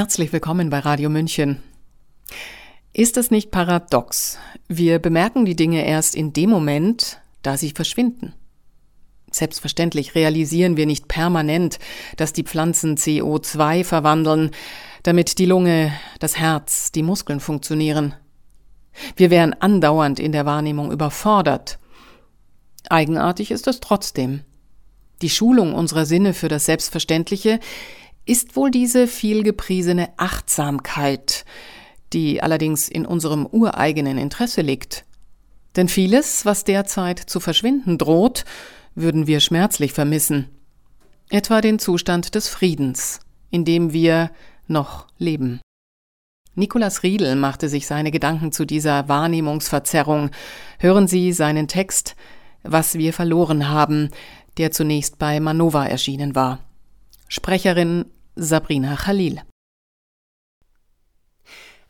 Herzlich willkommen bei Radio München. Ist es nicht paradox? Wir bemerken die Dinge erst in dem Moment, da sie verschwinden. Selbstverständlich realisieren wir nicht permanent, dass die Pflanzen CO2 verwandeln, damit die Lunge, das Herz, die Muskeln funktionieren. Wir wären andauernd in der Wahrnehmung überfordert. Eigenartig ist es trotzdem. Die Schulung unserer Sinne für das Selbstverständliche ist wohl diese vielgepriesene Achtsamkeit, die allerdings in unserem ureigenen Interesse liegt. Denn vieles, was derzeit zu verschwinden droht, würden wir schmerzlich vermissen. Etwa den Zustand des Friedens, in dem wir noch leben. Nikolaus Riedel machte sich seine Gedanken zu dieser Wahrnehmungsverzerrung. Hören Sie seinen Text Was wir verloren haben, der zunächst bei Manova erschienen war. Sprecherin Sabrina Khalil.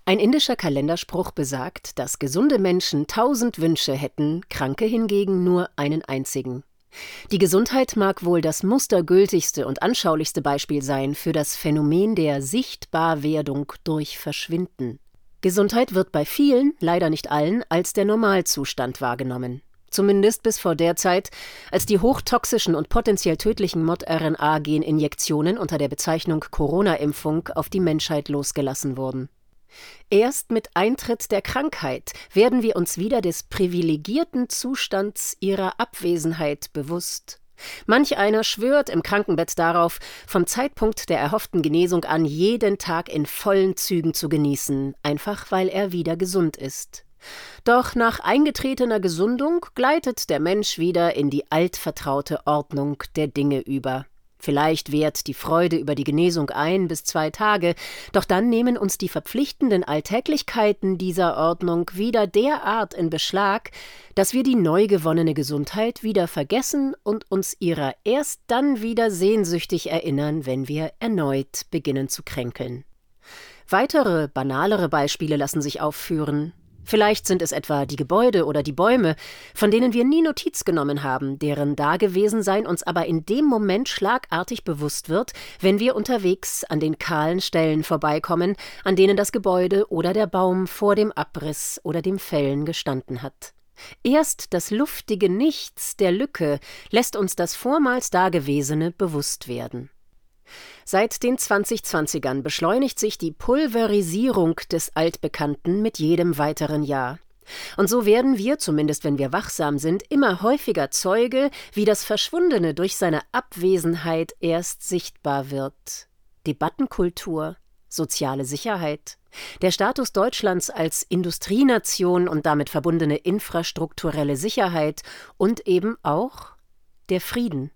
Ein indischer Kalenderspruch besagt, dass gesunde Menschen tausend Wünsche hätten, Kranke hingegen nur einen einzigen. Die Gesundheit mag wohl das mustergültigste und anschaulichste Beispiel sein für das Phänomen der Sichtbarwerdung durch Verschwinden. Gesundheit wird bei vielen, leider nicht allen, als der Normalzustand wahrgenommen zumindest bis vor der Zeit, als die hochtoxischen und potenziell tödlichen Mod-RNA-Geninjektionen unter der Bezeichnung Corona-Impfung auf die Menschheit losgelassen wurden. Erst mit Eintritt der Krankheit werden wir uns wieder des privilegierten Zustands ihrer Abwesenheit bewusst. Manch einer schwört im Krankenbett darauf, vom Zeitpunkt der erhofften Genesung an jeden Tag in vollen Zügen zu genießen, einfach weil er wieder gesund ist. Doch nach eingetretener Gesundung gleitet der Mensch wieder in die altvertraute Ordnung der Dinge über. Vielleicht währt die Freude über die Genesung ein bis zwei Tage, doch dann nehmen uns die verpflichtenden Alltäglichkeiten dieser Ordnung wieder derart in Beschlag, dass wir die neu gewonnene Gesundheit wieder vergessen und uns ihrer erst dann wieder sehnsüchtig erinnern, wenn wir erneut beginnen zu kränkeln. Weitere, banalere Beispiele lassen sich aufführen. Vielleicht sind es etwa die Gebäude oder die Bäume, von denen wir nie Notiz genommen haben, deren Dagewesensein uns aber in dem Moment schlagartig bewusst wird, wenn wir unterwegs an den kahlen Stellen vorbeikommen, an denen das Gebäude oder der Baum vor dem Abriss oder dem Fällen gestanden hat. Erst das luftige Nichts der Lücke lässt uns das vormals Dagewesene bewusst werden. Seit den 2020ern beschleunigt sich die Pulverisierung des Altbekannten mit jedem weiteren Jahr. Und so werden wir, zumindest wenn wir wachsam sind, immer häufiger Zeuge, wie das Verschwundene durch seine Abwesenheit erst sichtbar wird. Debattenkultur, soziale Sicherheit, der Status Deutschlands als Industrienation und damit verbundene infrastrukturelle Sicherheit und eben auch der Frieden.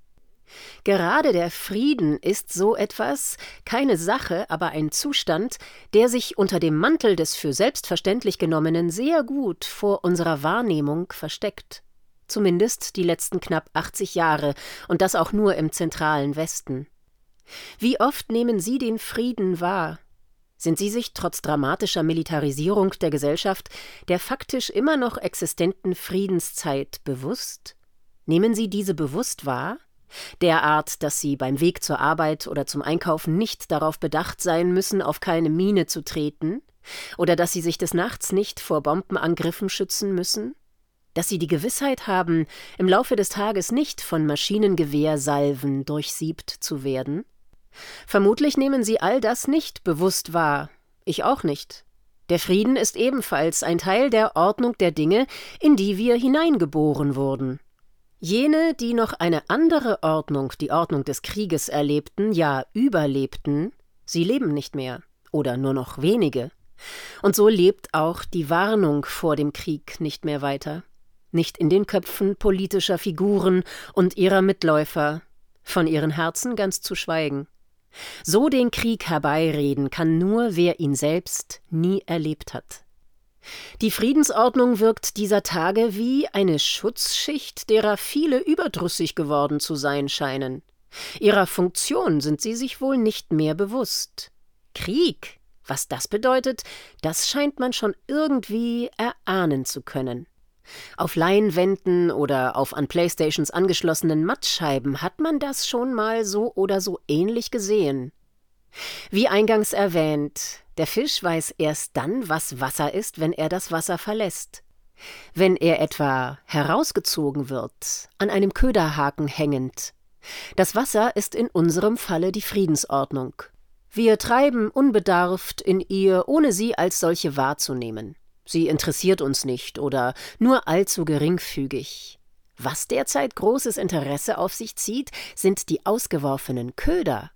Gerade der Frieden ist so etwas, keine Sache, aber ein Zustand, der sich unter dem Mantel des für selbstverständlich genommenen sehr gut vor unserer Wahrnehmung versteckt. Zumindest die letzten knapp 80 Jahre, und das auch nur im zentralen Westen. Wie oft nehmen Sie den Frieden wahr? Sind Sie sich trotz dramatischer Militarisierung der Gesellschaft der faktisch immer noch existenten Friedenszeit bewusst? Nehmen Sie diese bewusst wahr? Derart, dass sie beim Weg zur Arbeit oder zum Einkaufen nicht darauf bedacht sein müssen, auf keine Mine zu treten, oder dass sie sich des Nachts nicht vor Bombenangriffen schützen müssen, dass sie die Gewissheit haben, im Laufe des Tages nicht von Maschinengewehrsalven durchsiebt zu werden? Vermutlich nehmen sie all das nicht bewusst wahr, ich auch nicht. Der Frieden ist ebenfalls ein Teil der Ordnung der Dinge, in die wir hineingeboren wurden. Jene, die noch eine andere Ordnung, die Ordnung des Krieges erlebten, ja überlebten, sie leben nicht mehr oder nur noch wenige. Und so lebt auch die Warnung vor dem Krieg nicht mehr weiter, nicht in den Köpfen politischer Figuren und ihrer Mitläufer, von ihren Herzen ganz zu schweigen. So den Krieg herbeireden kann nur, wer ihn selbst nie erlebt hat. Die Friedensordnung wirkt dieser Tage wie eine Schutzschicht, derer viele überdrüssig geworden zu sein scheinen. Ihrer Funktion sind sie sich wohl nicht mehr bewusst. Krieg, was das bedeutet, das scheint man schon irgendwie erahnen zu können. Auf Leinwänden oder auf an Playstations angeschlossenen Mattscheiben hat man das schon mal so oder so ähnlich gesehen. Wie eingangs erwähnt, der Fisch weiß erst dann, was Wasser ist, wenn er das Wasser verlässt. Wenn er etwa herausgezogen wird, an einem Köderhaken hängend. Das Wasser ist in unserem Falle die Friedensordnung. Wir treiben unbedarft in ihr, ohne sie als solche wahrzunehmen. Sie interessiert uns nicht oder nur allzu geringfügig. Was derzeit großes Interesse auf sich zieht, sind die ausgeworfenen Köder.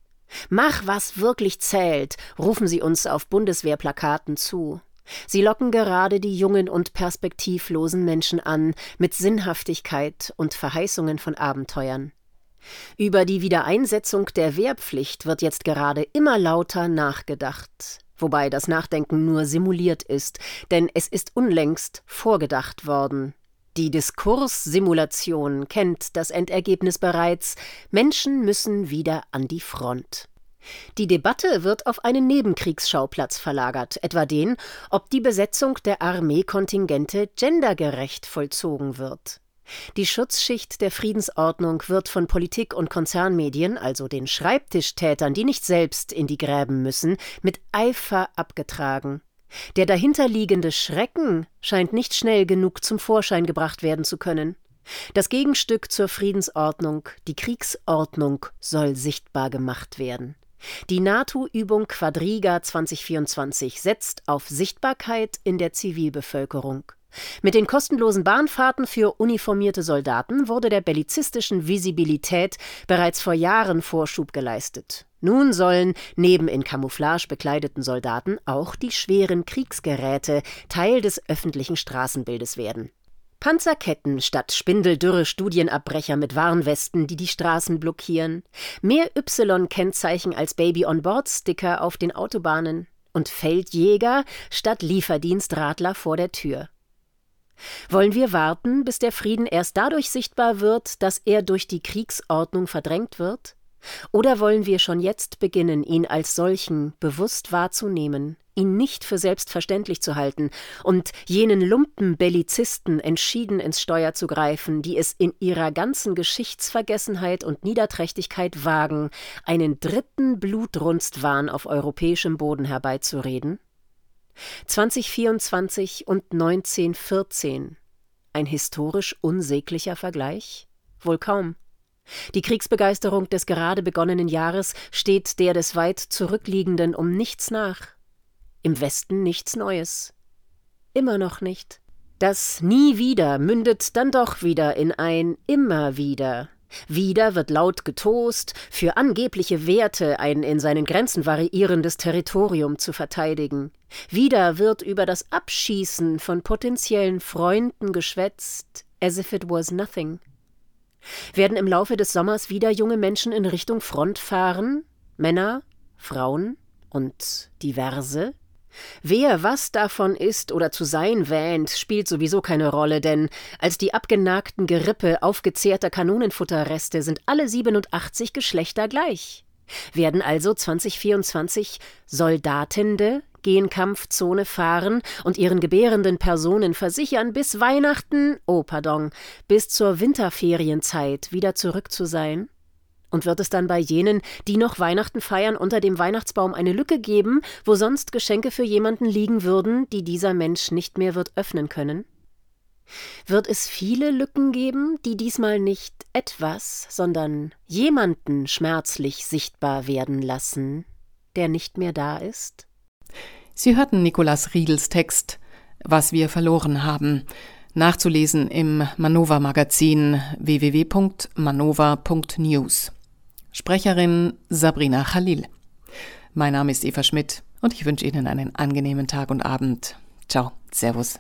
Mach, was wirklich zählt, rufen sie uns auf Bundeswehrplakaten zu. Sie locken gerade die jungen und perspektivlosen Menschen an mit Sinnhaftigkeit und Verheißungen von Abenteuern. Über die Wiedereinsetzung der Wehrpflicht wird jetzt gerade immer lauter nachgedacht, wobei das Nachdenken nur simuliert ist, denn es ist unlängst vorgedacht worden. Die Diskurssimulation kennt das Endergebnis bereits Menschen müssen wieder an die Front. Die Debatte wird auf einen Nebenkriegsschauplatz verlagert, etwa den, ob die Besetzung der Armeekontingente gendergerecht vollzogen wird. Die Schutzschicht der Friedensordnung wird von Politik und Konzernmedien, also den Schreibtischtätern, die nicht selbst in die Gräben müssen, mit Eifer abgetragen. Der dahinterliegende Schrecken scheint nicht schnell genug zum Vorschein gebracht werden zu können. Das Gegenstück zur Friedensordnung, die Kriegsordnung, soll sichtbar gemacht werden. Die NATO-Übung Quadriga 2024 setzt auf Sichtbarkeit in der Zivilbevölkerung. Mit den kostenlosen Bahnfahrten für uniformierte Soldaten wurde der bellizistischen Visibilität bereits vor Jahren Vorschub geleistet. Nun sollen neben in Camouflage bekleideten Soldaten auch die schweren Kriegsgeräte Teil des öffentlichen Straßenbildes werden. Panzerketten statt spindeldürre Studienabbrecher mit Warnwesten, die die Straßen blockieren, mehr Y-Kennzeichen als Baby-on-Board-Sticker auf den Autobahnen und Feldjäger statt Lieferdienstradler vor der Tür. Wollen wir warten, bis der Frieden erst dadurch sichtbar wird, dass er durch die Kriegsordnung verdrängt wird? Oder wollen wir schon jetzt beginnen, ihn als solchen bewusst wahrzunehmen, ihn nicht für selbstverständlich zu halten und jenen Lumpenbellizisten entschieden ins Steuer zu greifen, die es in ihrer ganzen Geschichtsvergessenheit und Niederträchtigkeit wagen, einen dritten Blutrunstwahn auf europäischem Boden herbeizureden? 2024 und 1914. Ein historisch unsäglicher Vergleich? Wohl kaum. Die Kriegsbegeisterung des gerade begonnenen Jahres steht der des weit zurückliegenden um nichts nach. Im Westen nichts Neues. Immer noch nicht. Das Nie wieder mündet dann doch wieder in ein Immer wieder. Wieder wird laut getost, für angebliche Werte ein in seinen Grenzen variierendes Territorium zu verteidigen. Wieder wird über das Abschießen von potenziellen Freunden geschwätzt, as if it was nothing. Werden im Laufe des Sommers wieder junge Menschen in Richtung Front fahren? Männer, Frauen und diverse? Wer was davon ist oder zu sein wähnt, spielt sowieso keine Rolle, denn als die abgenagten Gerippe aufgezehrter Kanonenfutterreste sind alle 87 Geschlechter gleich. Werden also 2024 Soldatende gen Kampfzone fahren und ihren gebärenden Personen versichern, bis Weihnachten, oh pardon, bis zur Winterferienzeit wieder zurück zu sein? Und wird es dann bei jenen, die noch Weihnachten feiern, unter dem Weihnachtsbaum eine Lücke geben, wo sonst Geschenke für jemanden liegen würden, die dieser Mensch nicht mehr wird öffnen können? Wird es viele Lücken geben, die diesmal nicht etwas, sondern jemanden schmerzlich sichtbar werden lassen, der nicht mehr da ist? Sie hörten Nikolaus Riedels Text Was wir verloren haben, nachzulesen im Manova Magazin www.manova.news. Sprecherin Sabrina Khalil. Mein Name ist Eva Schmidt und ich wünsche Ihnen einen angenehmen Tag und Abend. Ciao, Servus.